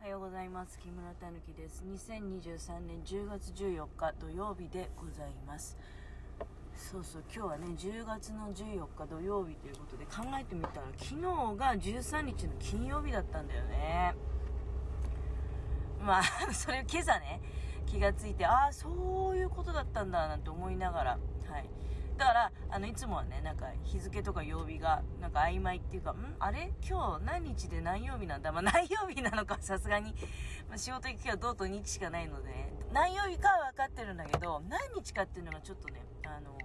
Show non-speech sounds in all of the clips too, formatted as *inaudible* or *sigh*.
おはようございます。木村たぬきです。2023年10月14日土曜日でございます。そうそう今日はね10月の14日土曜日ということで考えてみたら昨日が13日の金曜日だったんだよね。まあ *laughs* それ今朝ね気がついてああそういうことだったんだなんて思いながらはい、あの、いつもはね、なんか日付とか曜日が、なんか曖昧っていうか、ん？あれ？今日何日で何曜日なんだまあ、何曜日なのかさすがに、まあ、仕事行く日はどうと日しかないのでね、*laughs* 何曜日かは分かってるんだけど、何日かっていうのがちょっとね、あの、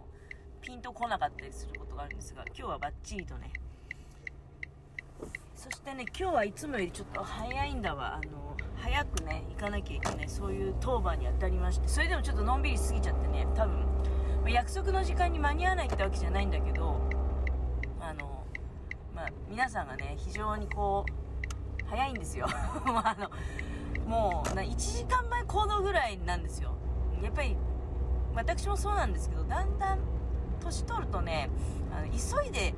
ピンとこなかったりすることがあるんですが、今日はバッチリとね、そしてね、今日はいつもよりちょっと早いんだわ。あの、早くね、行かなきゃいけない、そういう当番に当たりまして、それでもちょっとのんびり過ぎちゃってね、多分、ま約束の時間に間に合わないってわけじゃないんだけどあの、まあ、皆さんがね非常にこう早いんですよ。*laughs* あのもう1時間前行動ぐらいなんですよ。やっぱり私もそうなんですけどだんだん年取るとねあの急いで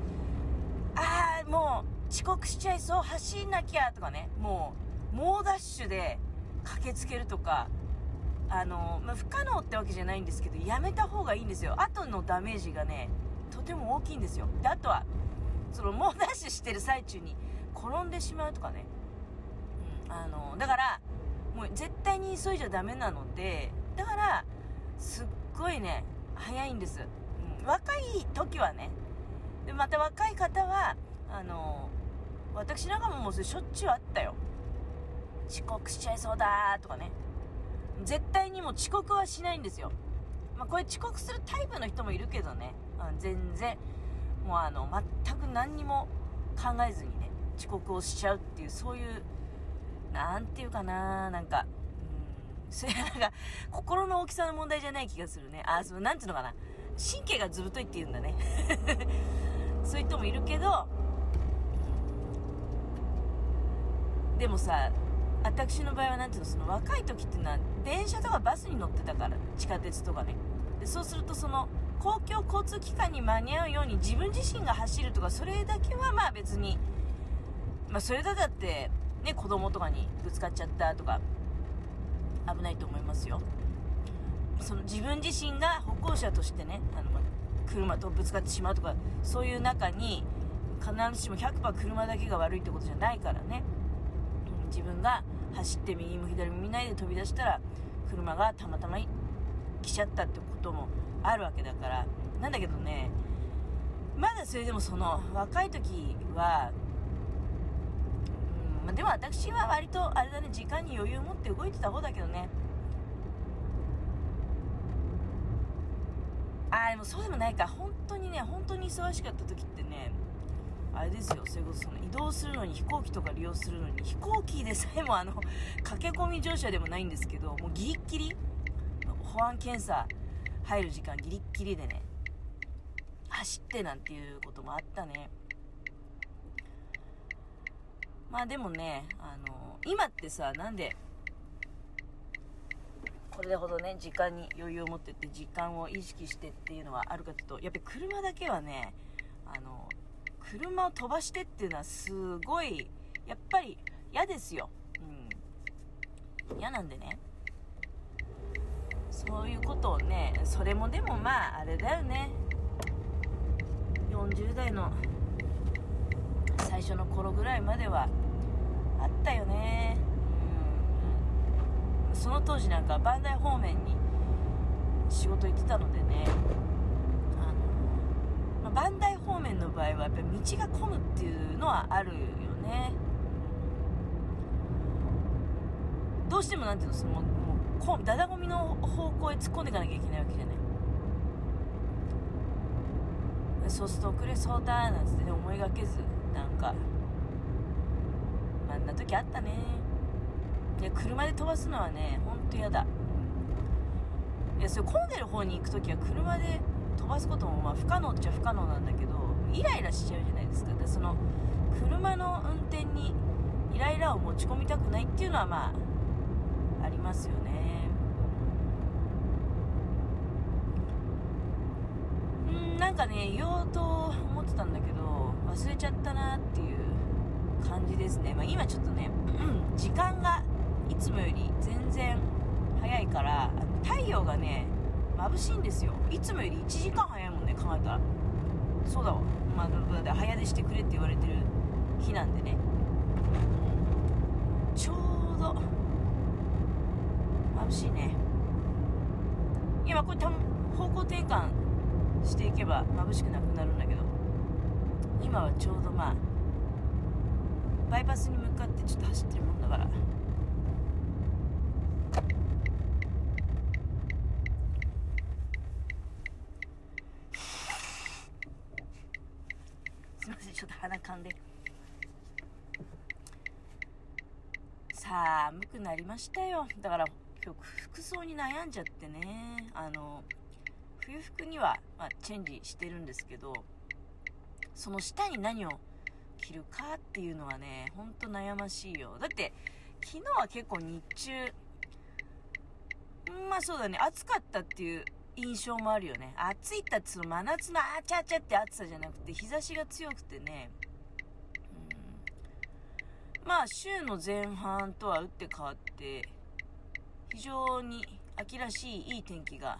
ああもう遅刻しちゃいそう走んなきゃとかねもう猛ダッシュで駆けつけるとかあの、まあ、不可能ってわけじゃないんですけど、やめた方がいいんですよ。後のダメージがね、とても大きいんですよ。で、あとは、その、猛ダッシュしてる最中に転んでしまうとかね。うん、あの、だから、もう絶対に急いじゃダメなので、だから、すっごいね、早いんです。うん、若い時はね、で、また若い方は、あの、私なんかももうしょっちゅうあったよ。遅刻しちゃいそうだとかね。絶対にも遅刻はしないんですよ。まあ、これ遅刻するタイプの人もいるけどね、うん全然、もうあの、全く何にも考えずにね、遅刻をしちゃうっていう、そういう、なんていうかな、なんか、うん、それなんか、心の大きさの問題じゃない気がするね。あ、そう、なんていうのかな。神経がずぶといって言うんだね。*laughs* そういう人もいるけど、でもさ、私の場合は何ていうのその若い時っていうのは電車とかバスに乗ってたから地下鉄とかね。でそうするとその公共交通機関に間に合うように自分自身が走るとかそれだけはまあ別にまあそれだってね子供とかにぶつかっちゃったとか危ないと思いますよ。その自分自身が歩行者としてねあの車とぶつかってしまうとかそういう中に必ずしも100%車だけが悪いってことじゃないからね。自分が走って右も左も見ないで飛び出したら車がたまたま来ちゃったってこともあるわけだから。なんだけどねまだそれでもその若い時は、うん、でも私は割とあれだね時間に余裕を持って動いてた方だけどね。ああでもそうでもないか。本当にね本当に忙しかった時ってねあれですよ、それこそその移動するのに飛行機とか利用するのに飛行機でさえもあの、*laughs* 駆け込み乗車でもないんですけど、もうギリッギリ、保安検査入る時間ギリッギリでね、走ってなんていうこともあったね。まあでもね、あの、今ってさ、なんで、これほどね、時間に余裕を持ってって時間を意識してっていうのはあるかというと、やっぱり車だけはね、あの、車を飛ばしてっていうのはすごい、やっぱり嫌ですよ。うん。嫌なんでね。そういうことをね、それもでもまあ、あれだよね。40代の最初の頃ぐらいまではあったよね。うん。その当時なんか磐梯方面に仕事行ってたのでね。磐梯方面の場合はやっぱり道が混むっていうのはあるよね。どうしてもなんていうのそのもうこだだごみの方向へ突っ込んでいかなきゃいけないわけじゃない。そうすると遅れそうだなんってね思いがけずなんかあんな時あったね。いや車で飛ばすのはねほんと嫌だ。いやそれ混んでる方に行く時は車で飛ばすこともまあ不可能っちゃ不可能なんだけどイライラしちゃうじゃないですか。でその車の運転にイライラを持ち込みたくないっていうのはまあありますよね。うんなんかね言おうと思ってたんだけど忘れちゃったなっていう感じですね、まあ、今ちょっとね、うん、時間がいつもより全然早いから太陽がね眩しいんですよ。いつもより1時間早いもんね考えたら。そうだわ。まあだ早出してくれって言われてる日なんでね。ちょうど眩しいね。今これた方向転換していけば眩しくなくなるんだけど。今はちょうどまあバイパスに向かってちょっと走ってるもんだから。すいませんちょっと鼻かんで。寒くなりましたよ。だから今日服装に悩んじゃってね。あの冬服には、まあ、チェンジしてるんですけどその下に何を着るかっていうのはねほんと悩ましいよ。だって昨日は結構日中まあそうだね。暑かったっていう印象もあるよね。暑いったってその真夏のあちゃあちゃって暑さじゃなくて日差しが強くてね。うん。まあ週の前半とは打って変わって非常に秋らしいいい天気が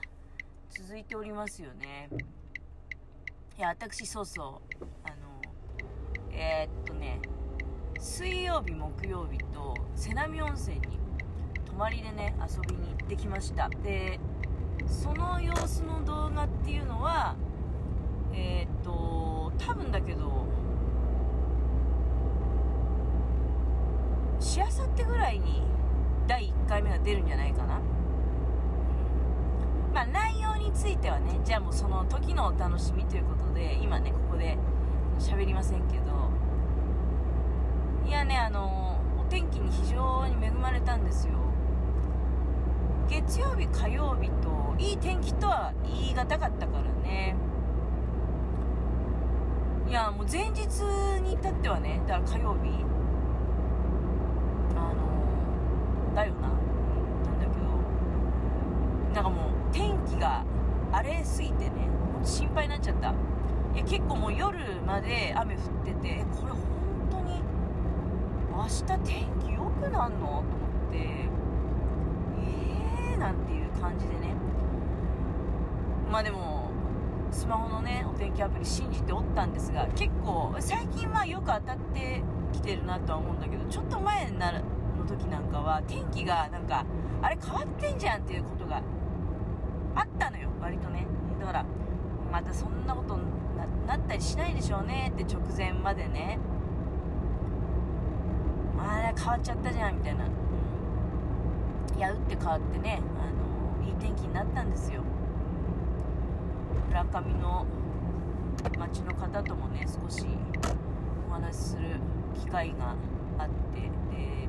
続いておりますよね。いや私そうそう。あのえー、っとね水曜日木曜日と瀬波温泉に泊まりでね遊びに行ってきました。でその様子の動画っていうのはえー、っと多分だけどしあさってぐらいに第1回目が出るんじゃないかな。まあ内容についてはねじゃあもうその時のお楽しみということで今ねここで喋りませんけどいやねあのお天気に非常に恵まれたんですよ。月曜日火曜日といい天気とは言い難かったからね。いやもう前日に至ってはねだから火曜日。あのだよな。なんだけど。なんかもう天気が荒れすぎてね心配になっちゃった。いや結構もう夜まで雨降っててこれ本当に明日天気良くなんの？と思って。なんていう感じでね。まあでもスマホのねお天気アプリ信じておったんですが結構最近はよく当たってきてるなとは思うんだけどちょっと前なの時なんかは天気がなんかあれ変わってんじゃんっていうことがあったのよ割とね。だからまたそんなことなったりしないでしょうねって直前までね。あれ変わっちゃったじゃんみたいな、や打って変わってねあのいい天気になったんですよ。村上の町の方ともね少しお話しする機会があってで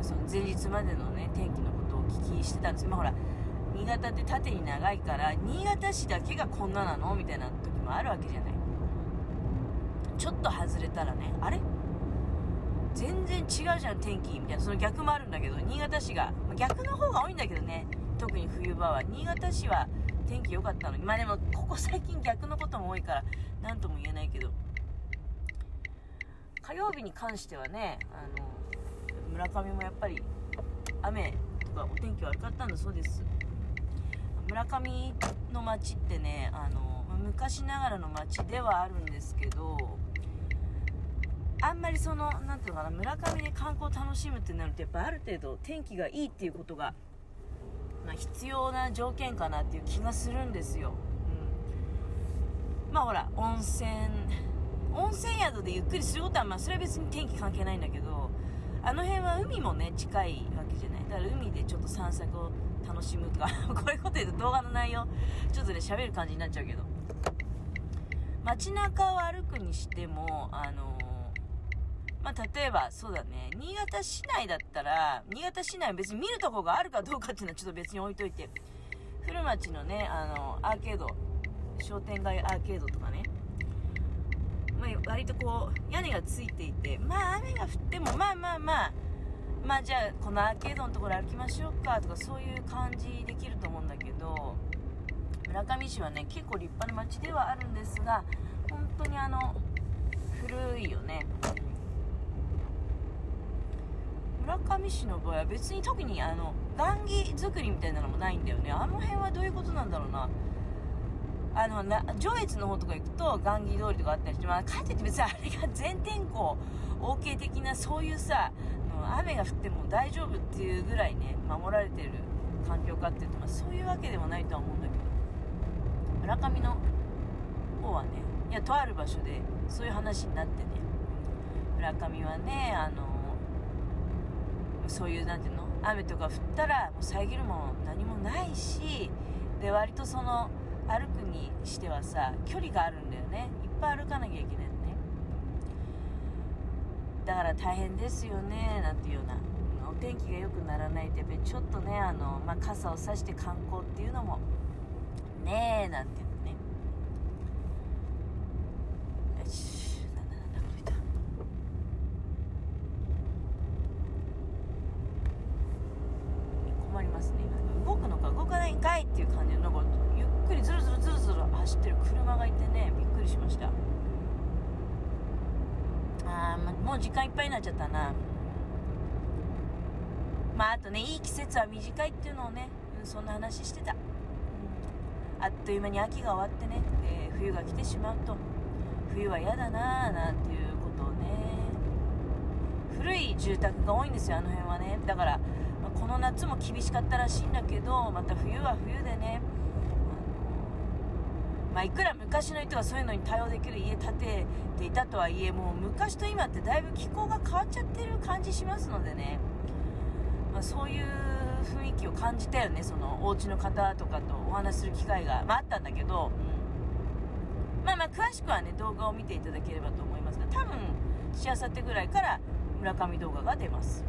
その前日までのね天気のことをお聞きしてたんですよ、まあ、ほら新潟って縦に長いから新潟市だけがこんななの？みたいな時もあるわけじゃない。ちょっと外れたらねあれ？全然違うじゃん天気みたいなその逆もあるんだけど新潟市が逆の方が多いんだけどね。特に冬場は。新潟市は天気良かったのに。まあでもここ最近逆のことも多いから何とも言えないけど。火曜日に関してはねあの村上もやっぱり雨とかお天気悪かったんだそうです。村上の町ってねあの昔ながらの町ではあるんですけどあんまりその何ていうのかな村上で観光楽しむってなるとやっぱある程度天気がいいっていうことが、まあ、必要な条件かなっていう気がするんですよ、うん、まあほら温泉温泉宿でゆっくりすることはまあそれは別に天気関係ないんだけどあの辺は海もね近いわけじゃない。だから海でちょっと散策を楽しむとか *laughs* こういうこと言うと動画の内容ちょっとね喋る感じになっちゃうけど。街中を歩くにしてもあのまあ、例えばそうだね。新潟市内だったら新潟市内別に見るとこがあるかどうかっていうのはちょっと別に置いといて。古町のねあのアーケード商店街アーケードとかね。まあ、割とこう屋根がついていてまあ雨が降ってもまあまあまあまあじゃあこのアーケードのところ歩きましょうかとかそういう感じできると思うんだけど村上市はね結構立派な町ではあるんですが本当にあの古いよね。村上市の場合は別に特にあの雁木作りみたいなのもないんだよね。あの辺はどういうことなんだろうな。あのな上越の方とか行くと雁木通りとかあったりして、まあ、かえって別にあれが全天候 OK 的なそういうさ雨が降っても大丈夫っていうぐらいね守られてる環境かっていうと、まあ、そういうわけでもないとは思うんだけど。村上の方はねいやとある場所でそういう話になってね。村上はねあのそういうなんていうの？雨とか降ったらもう遮るもの何もないしで割とその歩くにしてはさ距離があるんだよね。いっぱい歩かなきゃいけないのね。だから大変ですよねなんていうような。お天気が良くならないとやっぱりちょっとねあの、まあ、傘を差して観光っていうのもねえなんていうのねよしなんだなんだこれだ困りますね今動くのか動かないんかいっていう感じでなんかゆっくりずるずるずるずる走ってる車がいてねびっくりしました。あー、もう時間いっぱいになっちゃったな。まああとねいい季節は短いっていうのをね、うん、そんな話してた、うん、あっという間に秋が終わってね、えー、冬が来てしまうと。冬は嫌だなーなんていうことをね。古い住宅が多いんですよあの辺はね。だから、の夏も厳しかったらしいんだけどまた冬は冬でね。まあ、いくら昔の人がそういうのに対応できる家建てていたとはいえもう昔と今ってだいぶ気候が変わっちゃってる感じしますのでね、まあ、そういう雰囲気を感じたよね。そのお家の方とかとお話しする機会が、まあ、あったんだけど、うん、まあまあ詳しくはね動画を見ていただければと思いますが多分しあさってぐらいから村上動画が出ます。